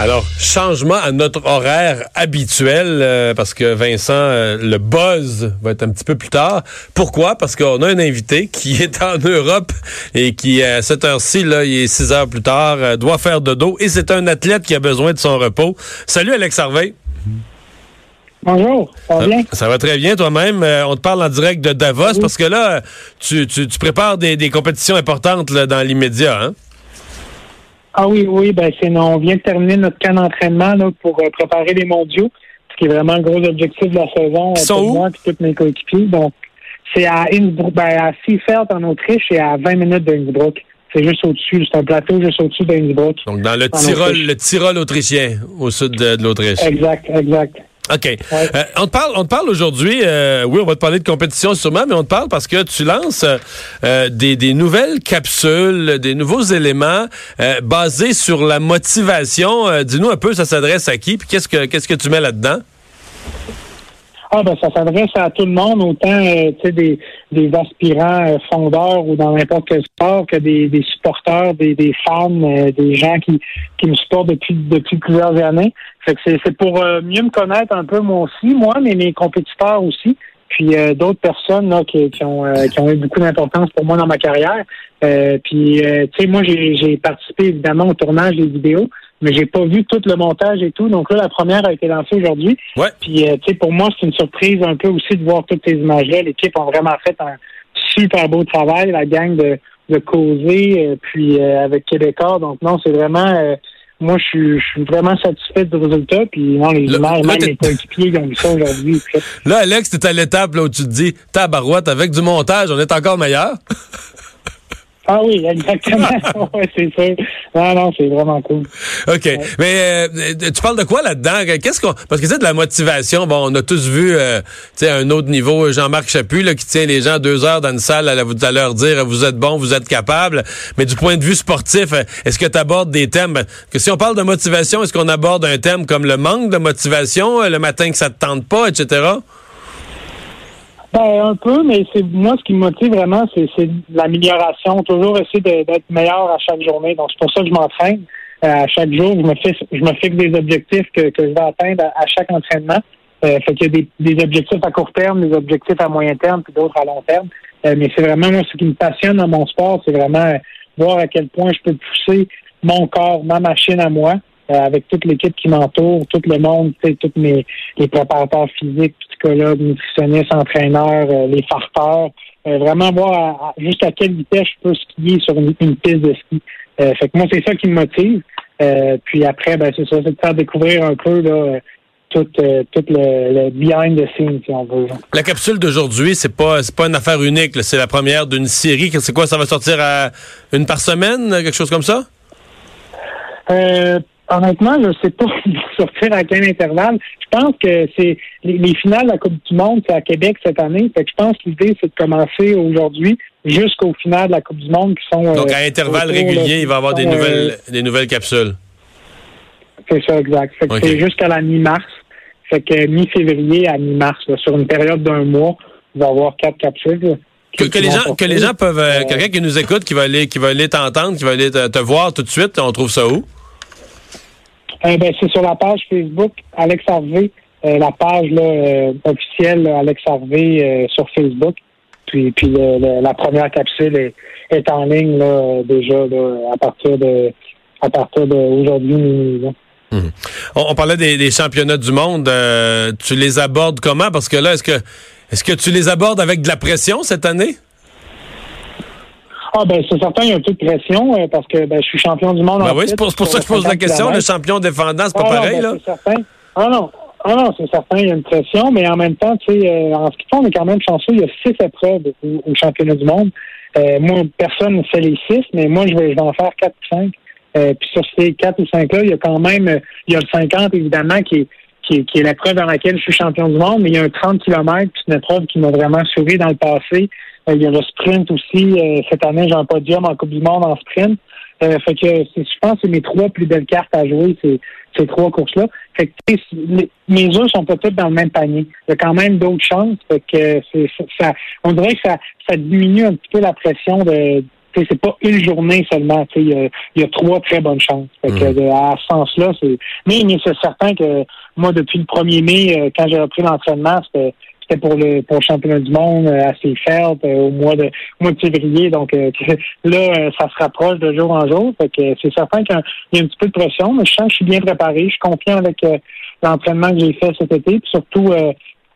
Alors, changement à notre horaire habituel, euh, parce que Vincent, euh, le buzz va être un petit peu plus tard. Pourquoi? Parce qu'on a un invité qui est en Europe et qui, à cette heure-ci, là, il est six heures plus tard, euh, doit faire de dos et c'est un athlète qui a besoin de son repos. Salut Alex Harvey. Bonjour, ça va bien? Ça va très bien toi-même. on te parle en direct de Davos parce que là, tu, tu, tu prépares des, des compétitions importantes là, dans l'immédiat, hein? Ah oui, oui, ben c'est on vient de terminer notre camp d'entraînement là, pour euh, préparer les mondiaux, ce qui est vraiment le gros objectif de la saison sont pour où? moi et tous mes coéquipiers. Donc c'est à Innsbruck, ben, à Seefeld en Autriche et à 20 minutes d'Innsbruck. C'est juste au-dessus, c'est un plateau juste au-dessus d'Innsbruck. Donc, dans le Tyrol, Autriche. le Tyrol autrichien, au sud de, de l'Autriche. Exact, exact. OK. Euh, on te parle, on te parle aujourd'hui, euh, oui, on va te parler de compétition sûrement, mais on te parle parce que tu lances euh, des, des nouvelles capsules, des nouveaux éléments basés sur la motivation. Dis-nous un peu, ça s'adresse à qui, puis qu'est-ce que qu'est-ce que tu mets là-dedans? Ah ben ça s'adresse à tout le monde, autant euh, des, des aspirants euh, fondeurs ou dans n'importe quel sport que des, des supporters, des, des fans, euh, des gens qui, qui me supportent depuis depuis plusieurs années. Fait que c'est, c'est pour euh, mieux me connaître un peu moi aussi, moi, mais mes compétiteurs aussi. Puis euh, d'autres personnes là, qui, qui ont qui ont eu beaucoup d'importance pour moi dans ma carrière. Puis tu sais, moi j'ai, j'ai participé évidemment au tournage des vidéos, mais j'ai pas vu tout le montage et tout. Donc là, la première a été lancée aujourd'hui. Ouais. Puis, euh, tu sais, pour moi, c'est une surprise un peu aussi de voir toutes ces images-là. L'équipe a vraiment fait un super beau travail, la gang de, de causer, euh, puis euh, avec Québécois. Donc, non, c'est vraiment... euh, moi, je suis, je suis vraiment satisfait du résultat. Puis, non, les Là- images, là, même les coéquipiers, ils ont vu ça aujourd'hui. Là, Alex, t'es à l'étape là, où tu te dis, tabarouette, avec du montage, on est encore meilleur. Ah oui, exactement. ouais, c'est sûr. Non, non, c'est vraiment cool. OK. Mais euh, tu parles de quoi là-dedans? Qu'est-ce qu'on. Parce que c'est de la motivation. Bon, on a tous vu euh, tu sais, à un autre niveau, Jean-Marc Chaput, là, qui tient les gens deux heures dans une salle à leur dire vous êtes bon, vous êtes capable. Mais du point de vue sportif, euh, est-ce que tu abordes des thèmes? ben, Que si on parle de motivation, est-ce qu'on aborde un thème comme le manque de motivation, euh, le matin que ça te tente pas, etc.? Ben, un peu, mais c'est moi ce qui me motive vraiment, c'est l'amélioration. Toujours essayer d'être meilleur à chaque journée. Donc c'est pour ça que je m'entraîne. Euh, à chaque jour, je me fixe, je me fixe des objectifs que, que je vais atteindre à, chaque entraînement. Euh, fait qu'il y a des, des objectifs à court terme, des objectifs à moyen terme, puis d'autres à long terme. Euh, mais c'est vraiment moi ce qui me passionne dans mon sport, c'est vraiment euh, voir à quel point je peux pousser mon corps, ma machine à moi, euh, avec toute l'équipe qui m'entoure, tout le monde, tous mes les préparateurs physiques, psychologues, nutritionnistes, entraîneurs, euh, les farteurs. Euh, vraiment voir à- à- jusqu'à quelle vitesse je peux skier sur une, une piste de ski. Euh, fait que moi, c'est ça qui me motive. Puis après, ben c'est ça, c'est de faire découvrir un peu là, tout, euh, tout le, le behind the scenes, si on veut. La capsule d'aujourd'hui, c'est pas c'est pas une affaire unique. C'est la première d'une série. C'est quoi? Ça va sortir à une par semaine? Quelque chose comme ça? Euh, honnêtement, je sais pas sortir à quel intervalle. Je pense que c'est les, les finales de la Coupe du Monde, c'est à Québec cette année. Fait que je pense que l'idée, c'est de commencer aujourd'hui jusqu'au final de la Coupe du Monde qui sont. Donc, euh, à intervalles autour, là, réguliers, il va y avoir des sont, euh, nouvelles, des nouvelles capsules. C'est ça, exact. Fait que Ok. c'est jusqu'à la mi-mars. Fait que mi-février à mi-mars, sur une période d'un mois, il va y avoir quatre capsules. là, Que, les gens, que les gens peuvent, euh, Euh, quelqu'un qui nous écoute, qui va aller, qui va aller t'entendre, qui va aller te, te voir tout de suite, on trouve ça où? Euh, ben, c'est sur la page Facebook Alex Harvey, euh, la page là, euh, officielle Alex Harvey euh, sur Facebook. Puis, puis la première capsule est, est en ligne là, déjà à partir de à partir d'aujourd'hui là. On, on parlait des, des championnats du monde. tu les abordes comment? Parce que là, est-ce que, est-ce que tu les abordes avec de la pression cette année? Ah ben c'est certain, il y a un peu de pression euh, parce que ben, je suis champion du monde. Ben en oui, c'est pour, ça que je pose la 50 question. Le champion défendant, c'est pas Ah non, pareil, ben, là? C'est certain. Ah non. Ah non, c'est certain, il y a une pression, mais en même temps, tu sais, euh, en ce qui fait, on est quand même chanceux. Il y a six épreuves au, au championnat du monde. Euh, moi, personne ne fait les six, mais moi, je vais, je vais en faire quatre ou cinq. Euh, puis sur ces quatre ou cinq-là, il y a quand même, euh, il y a le 50, évidemment, qui est, qui est, qui est l'épreuve dans laquelle je suis champion du monde, mais il y a un 30 km, c'est une épreuve qui m'a vraiment souri dans le passé. Euh, il y a le sprint aussi. Euh, cette année, j'ai un podium en Coupe du Monde en sprint. Euh, fait que je pense que c'est mes trois plus belles cartes à jouer, c'est ces trois courses-là. Fait que mes œufs sont peut-être dans le même panier. Il y a quand même d'autres chances. Fait que c'est, ça, on dirait que ça, ça diminue un petit peu la pression de c'est pas une journée seulement. Il y, a, y a trois très bonnes chances. Fait que, mm. à ce sens-là, c'est. Mais, mais c'est certain que moi, depuis le 1er mai, quand j'ai repris l'entraînement, c'était c'était pour le pour championnat du monde euh, à Seafeld euh, au mois de mois de février. Donc euh, là, ça se rapproche de jour en jour. Fait que c'est certain qu'il y a un petit peu de pression, mais je sens que je suis bien préparé. Je suis confiant avec l'entraînement que j'ai fait cet été, puis surtout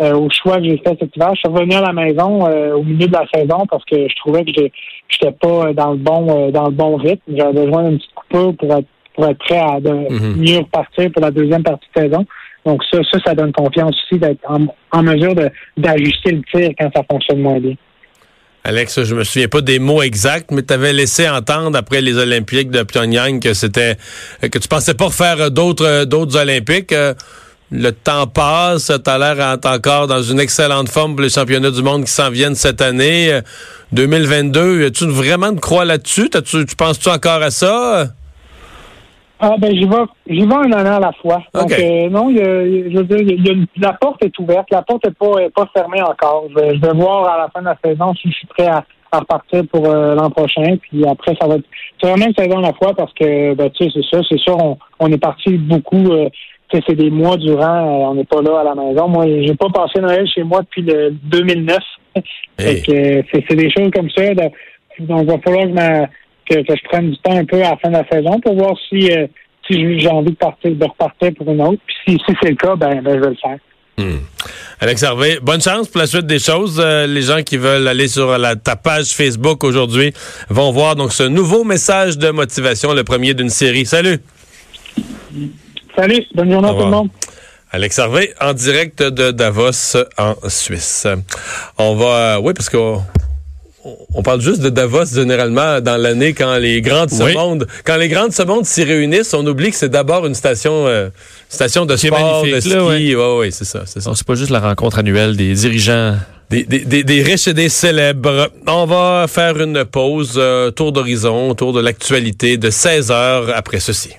au choix que j'ai fait cet hiver. Je suis revenu à la maison au milieu de la saison parce que je trouvais que je n'étais pas dans le bon dans le bon rythme. J'avais besoin d'une petite coupure pour être pour être prêt à de, mm-hmm. mieux repartir pour la deuxième partie de saison. Donc ça, ça, donne confiance aussi d'être en, mesure d'ajuster le tir quand ça fonctionne moins bien. Alex, je me souviens pas des mots exacts, mais tu avais laissé entendre après les Olympiques de Pyongyang que c'était que tu pensais pas refaire d'autres Olympiques. Le temps passe, tu as l'air encore dans une excellente forme pour les championnats du monde qui s'en viennent cette année. 2022, as-tu vraiment de croix là-dessus? Tu penses-tu encore à ça? Ah ben j'y vais, j'y vais un an à la fois. Donc euh, non, il y a, je veux dire, il y a la porte est ouverte, la porte est pas est pas fermée encore. Je vais, je vais, voir à la fin de la saison si je suis prêt à, à repartir pour euh, l'an prochain. Puis après, ça va être c'est vraiment une saison à la fois parce que ben tu sais c'est ça, c'est sûr on, on est parti beaucoup. Euh, c'est des mois durant, on n'est pas là à la maison. Moi, j'ai pas passé Noël chez moi depuis le 2009. Fait que c'est des choses comme ça. Donc, il va falloir que ma que, je prenne du temps un peu à la fin de la saison pour voir si, euh, si j'ai envie de partir, de repartir pour une autre. Puis si, c'est le cas, ben, ben, je vais le faire. Hmm. Alex Hervé, bonne chance pour la suite des choses. Euh, les gens qui veulent aller sur la, ta page Facebook aujourd'hui vont voir donc ce nouveau message de motivation, le premier d'une série. Salut. Salut, bonne journée à tout le monde. Alex Hervé, en direct de Davos, en Suisse. On va, euh, oui, parce que on parle juste de Davos généralement dans l'année quand les grandes oui. quand les grandes se s'y réunissent, on oublie que c'est d'abord une station euh, station de sport, de ski. Oui, ouais, c'est ça, c'est ça. C'est pas juste la rencontre annuelle des dirigeants. Des, des, des, riches et des célèbres. On va faire une pause, euh, tour d'horizon, tour de l'actualité de 16 heures après ceci.